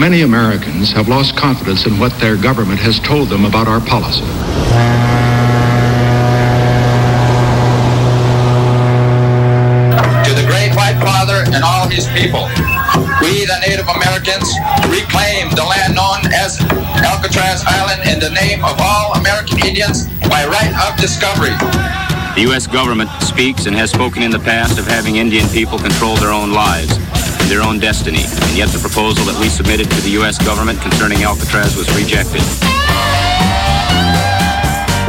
Many Americans have lost confidence in what their government has told them about our policy. To the great white father and all his people, we, the Native Americans, reclaim the land known as Alcatraz Island in the name of all American Indians by right of discovery. The U.S. government speaks and has spoken in the past of having Indian people control their own lives and their own destiny, and yet the proposal that we submitted to the U.S. government concerning Alcatraz was rejected.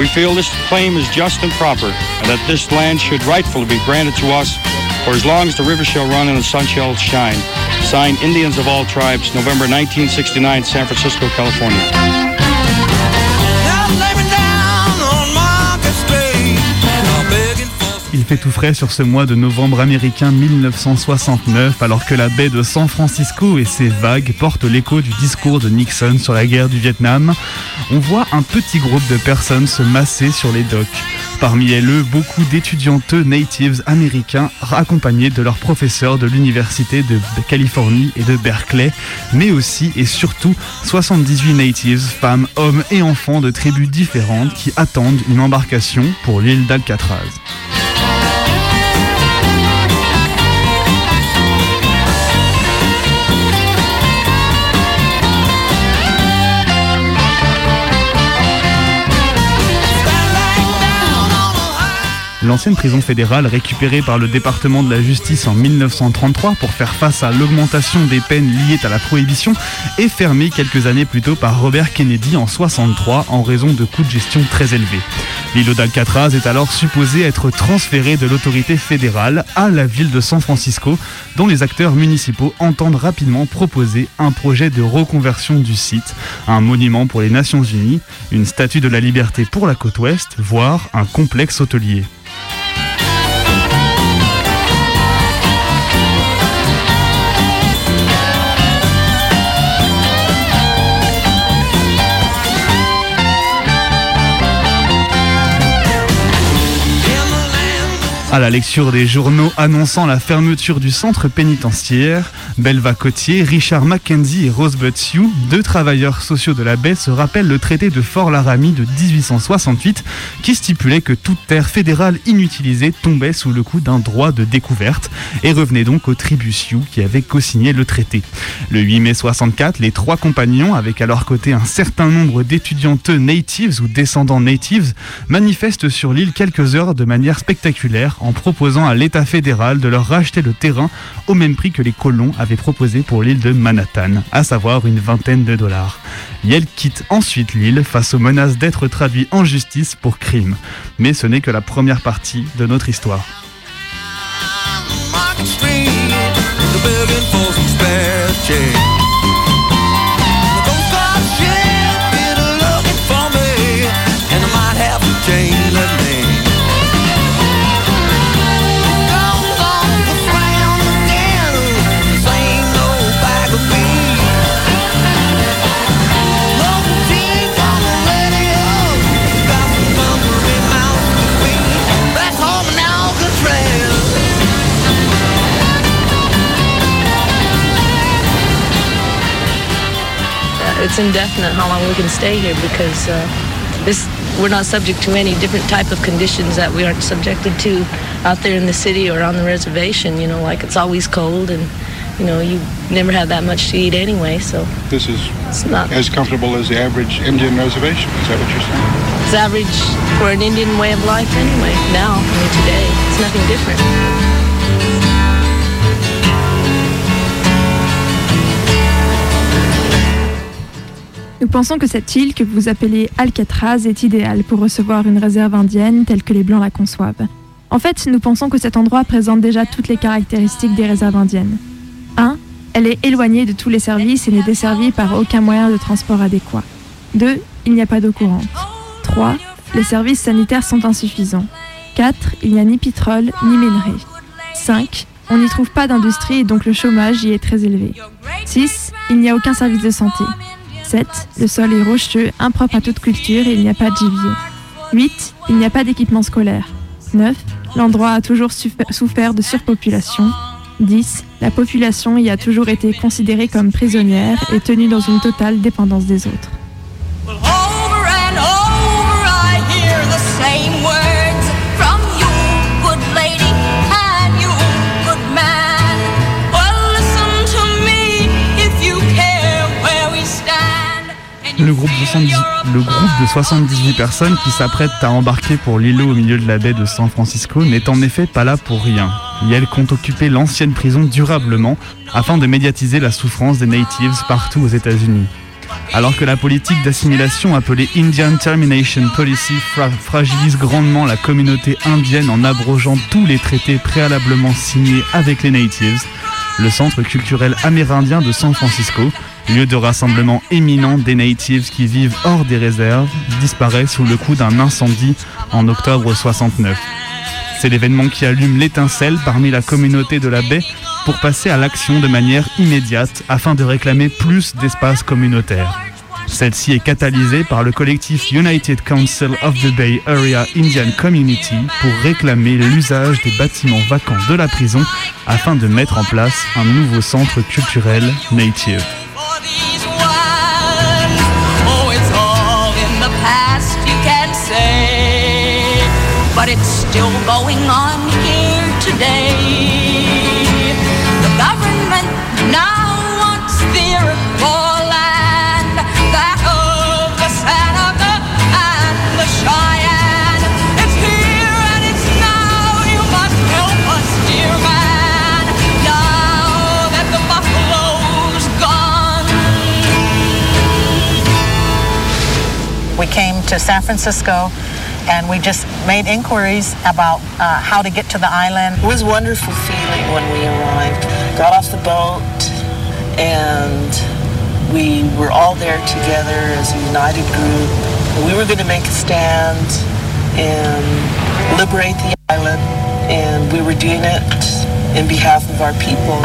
We feel this claim is just and proper, and that this land should rightfully be granted to us for as long as the river shall run and the sun shall shine. Signed, Indians of all tribes, November 1969, San Francisco, California. Tout frais sur ce mois de novembre américain 1969 alors que la baie de San Francisco et ses vagues portent l'écho du discours de Nixon sur la guerre du Vietnam. On voit un petit groupe de personnes se masser sur les docks. Parmi elles, beaucoup d'étudianteux natives américains accompagnés de leurs professeurs de l'université de Californie et de Berkeley, mais aussi et surtout 78 natives, femmes, hommes et enfants de tribus différentes qui attendent une embarcation pour l'île d'Alcatraz. L'ancienne prison fédérale, récupérée par le département de la justice en 1933 pour faire face à l'augmentation des peines liées à la prohibition, est fermée quelques années plus tôt par Robert Kennedy en 63 en raison de coûts de gestion très élevés. L'îlot d'Alcatraz est alors supposé être transféré de l'autorité fédérale à la ville de San Francisco, dont les acteurs municipaux entendent rapidement proposer un projet de reconversion du site, un monument pour les Nations Unies, une statue de la liberté pour la côte ouest, voire un complexe hôtelier. À la lecture des journaux annonçant la fermeture du centre pénitentiaire, Belva Cotier, Richard Mackenzie et Rosebud Sioux, deux travailleurs sociaux de la baie, se rappellent le traité de Fort Laramie de 1868 qui stipulait que toute terre fédérale inutilisée tombait sous le coup d'un droit de découverte et revenait donc aux tribus Sioux qui avaient co-signé le traité. Le 8 mai 64, les trois compagnons, avec à leur côté un certain nombre d'étudianteux natives ou descendants natives, manifestent sur l'île quelques heures de manière spectaculaire en proposant à l'État fédéral de leur racheter le terrain au même prix que les colons avaient proposé pour l'île de Manhattan, à savoir une vingtaine de dollars. Yale quitte ensuite l'île face aux menaces d'être traduit en justice pour crime. Mais ce n'est que la première partie de notre histoire. It's indefinite how long we can stay here because uh, this we're not subject to any different type of conditions that we aren't subjected to out there in the city or on the reservation. You know, like it's always cold and you know you never have that much to eat anyway. So This is it's not as comfortable as the average Indian reservation. Is that what you're saying? it's average for an Indian way of life anyway. Now, I mean today, it's nothing different. Nous pensons que cette île que vous appelez Alcatraz est idéale pour recevoir une réserve indienne telle que les Blancs la conçoivent. En fait, nous pensons que cet endroit présente déjà toutes les caractéristiques des réserves indiennes. 1. Elle est éloignée de tous les services et n'est desservie par aucun moyen de transport adéquat. 2. Il n'y a pas d'eau courante. 3. Les services sanitaires sont insuffisants. 4. Il n'y a ni pétrole ni minerais. 5. On n'y trouve pas d'industrie et donc le chômage y est très élevé. 6. Il n'y a aucun service de santé. 7. Le sol est rocheux, impropre à toute culture et il n'y a pas de gibier. 8. Il n'y a pas d'équipement scolaire. 9. L'endroit a toujours souffert de surpopulation. 10. La population y a toujours été considérée comme prisonnière et tenue dans une totale dépendance des autres. Le groupe, de le groupe de 78 personnes qui s'apprêtent à embarquer pour l'îlot au milieu de la baie de San Francisco n'est en effet pas là pour rien. Yale compte occuper l'ancienne prison durablement afin de médiatiser la souffrance des natives partout aux États-Unis. Alors que la politique d'assimilation appelée Indian Termination Policy fragilise grandement la communauté indienne en abrogeant tous les traités préalablement signés avec les natives, le centre culturel amérindien de San Francisco lieu de rassemblement éminent des natives qui vivent hors des réserves, disparaît sous le coup d'un incendie en octobre 69. C'est l'événement qui allume l'étincelle parmi la communauté de la baie pour passer à l'action de manière immédiate afin de réclamer plus d'espace communautaire. Celle-ci est catalysée par le collectif United Council of the Bay Area Indian Community pour réclamer l'usage des bâtiments vacants de la prison afin de mettre en place un nouveau centre culturel native. But it's still going on here today. The government now wants the Iroquois land, that of the Seneca and the Cheyenne. It's here and it's now, you must help us, dear man, now that the buffalo's gone. We came to San Francisco and we just made inquiries about uh, how to get to the island. It was a wonderful feeling when we arrived. Got off the boat and we were all there together as a united group. We were going to make a stand and liberate the island, and we were doing it in behalf of our people.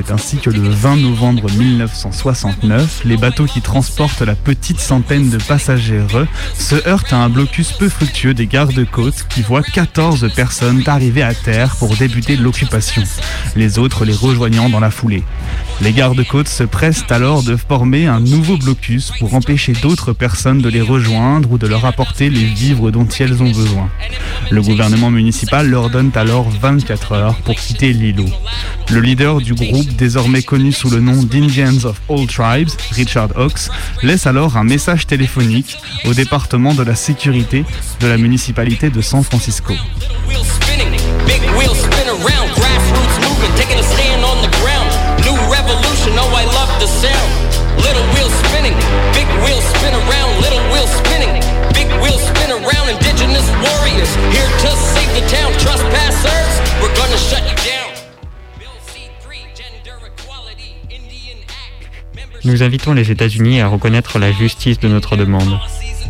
C'est ainsi que le 20 novembre 1969, les bateaux qui transportent la petite centaine de passagers se heurtent à un blocus peu fructueux des gardes-côtes qui voient 14 personnes arriver à terre pour débuter l'occupation, les autres les rejoignant dans la foulée. Les gardes-côtes se pressent alors de former un nouveau blocus pour empêcher d'autres personnes de les rejoindre ou de leur apporter les vivres dont elles ont besoin. Le gouvernement municipal leur donne alors 24 heures pour quitter l'îlot. Le leader du groupe, désormais connu sous le nom d'Indians of All Tribes, Richard Hawks, laisse alors un message téléphonique au département de la sécurité de la municipalité de San Francisco. Nous invitons les États-Unis à reconnaître la justice de notre demande.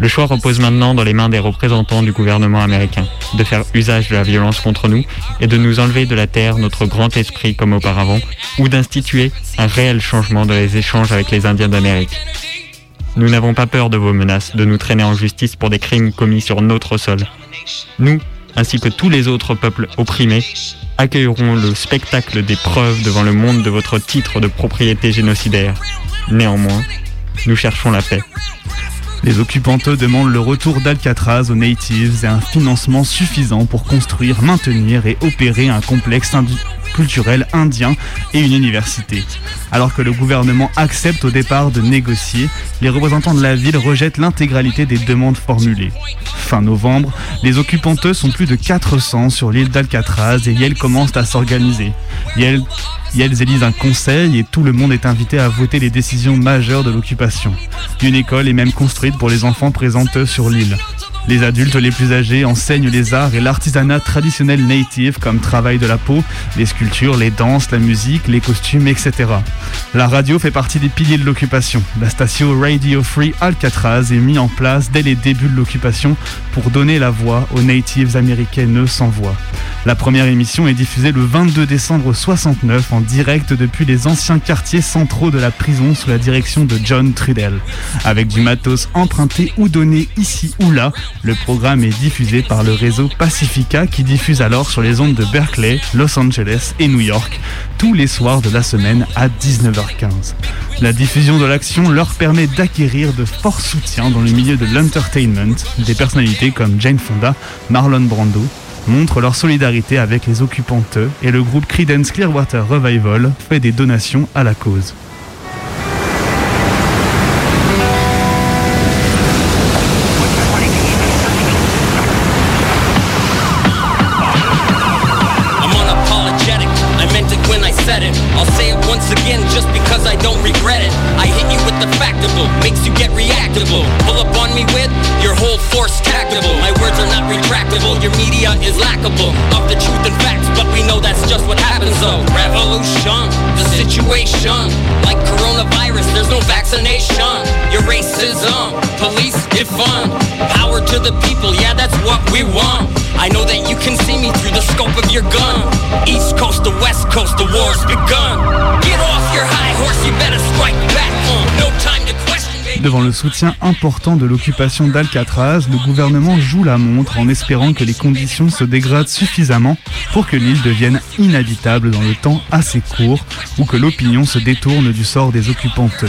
Le choix repose maintenant dans les mains des représentants du gouvernement américain, de faire usage de la violence contre nous et de nous enlever de la terre notre grand esprit comme auparavant, ou d'instituer un réel changement dans les échanges avec les Indiens d'Amérique. Nous n'avons pas peur de vos menaces, de nous traîner en justice pour des crimes commis sur notre sol. Nous, ainsi que tous les autres peuples opprimés, accueillerons le spectacle des preuves devant le monde de votre titre de propriété génocidaire. Néanmoins, nous cherchons la paix. Les occupanteux demandent le retour d'Alcatraz aux natives et un financement suffisant pour construire, maintenir et opérer un complexe culturel indien et une université. Alors que le gouvernement accepte au départ de négocier, les représentants de la ville rejettent l'intégralité des demandes formulées. Fin novembre, les occupanteux sont plus de 400 sur l'île d'Alcatraz et Yale commence à s'organiser. Yale elles élisent un conseil et tout le monde est invité à voter les décisions majeures de l'occupation. Une école est même construite pour les enfants présents sur l'île. Les adultes les plus âgés enseignent les arts et l'artisanat traditionnel native comme travail de la peau, les sculptures, les danses, la musique, les costumes, etc. La radio fait partie des piliers de l'occupation. La station Radio Free Alcatraz est mise en place dès les débuts de l'occupation pour donner la voix aux natives américaines sans voix. La première émission est diffusée le 22 décembre 69 en direct depuis les anciens quartiers centraux de la prison sous la direction de John Trudell. Avec du matos emprunté ou donné ici ou là, le programme est diffusé par le réseau Pacifica qui diffuse alors sur les ondes de Berkeley, Los Angeles et New York tous les soirs de la semaine à 19h15. La diffusion de l'action leur permet d'acquérir de forts soutiens dans le milieu de l'entertainment. Des personnalités comme Jane Fonda, Marlon Brando, montrent leur solidarité avec les occupantes et le groupe Creedence Clearwater Revival fait des donations à la cause. Media is lackable of the truth and facts, but we know that's just what happens though. Revolution, the situation, like coronavirus, there's no vaccination. Your racism, police defund, power to the people, yeah, that's what we want. I know that you can see me through the scope of your gun. East coast to west coast, the war's begun. Devant le soutien important de l'occupation d'Alcatraz, le gouvernement joue la montre en espérant que les conditions se dégradent suffisamment pour que l'île devienne inhabitable dans le temps assez court ou que l'opinion se détourne du sort des occupantes.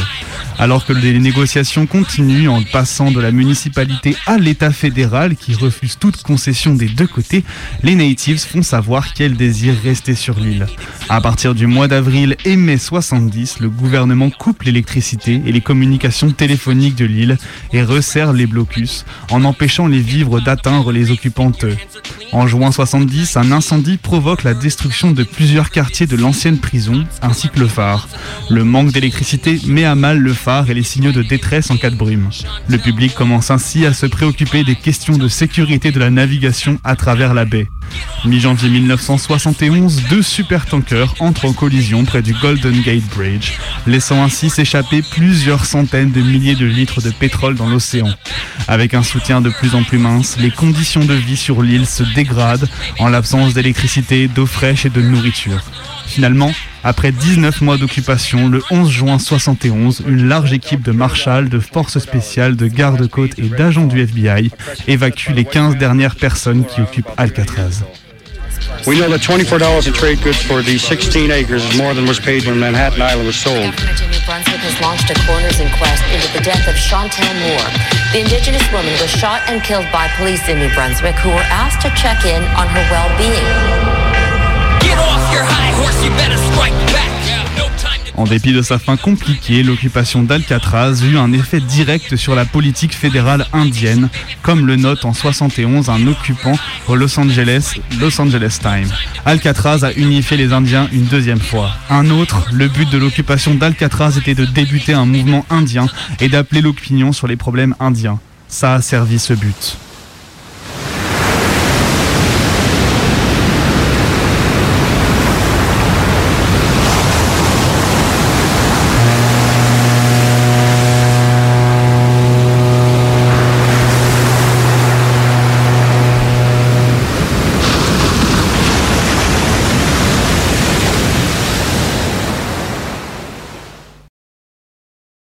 Alors que les négociations continuent en passant de la municipalité à l'État fédéral qui refuse toute concession des deux côtés, les natives font savoir qu'elles désirent rester sur l'île. À partir du mois d'avril et mai 70, le gouvernement coupe l'électricité et les communications téléphoniques de l'île et resserre les blocus en empêchant les vivres d'atteindre les occupantes. En juin 70, un incendie provoque la destruction de plusieurs quartiers de l'ancienne prison ainsi que le phare. Le manque d'électricité met à mal le phare et les signaux de détresse en cas de brume. Le public commence ainsi à se préoccuper des questions de sécurité de la navigation à travers la baie. Mi-janvier 1971, deux supertankers entrent en collision près du Golden Gate Bridge, laissant ainsi s'échapper plusieurs centaines de milliers de litres de pétrole dans l'océan. Avec un soutien de plus en plus mince, les conditions de vie sur l'île se dégradent en l'absence d'électricité, d'eau fraîche et de nourriture. Finalement, après 19 mois d'occupation, le 11 juin 71, une large équipe de marshals, de forces spéciales, de gardes-côtes et d'agents du FBI évacue les 15 dernières personnes qui occupent Alcatraz. We know that $24 in trade goods for these 16 acres is more than was paid when Manhattan Island was sold. New Brunswick has launched a coroner's inquest into the death of Chantel Moore. The Indigenous woman was shot and killed by police in New Brunswick who were asked to check in on her well-being. En dépit de sa fin compliquée, l'occupation d'Alcatraz eut un effet direct sur la politique fédérale indienne, comme le note en 71 un occupant au Los Angeles, Los Angeles Times. Alcatraz a unifié les Indiens une deuxième fois. Un autre, le but de l'occupation d'Alcatraz était de débuter un mouvement indien et d'appeler l'opinion sur les problèmes indiens. Ça a servi ce but.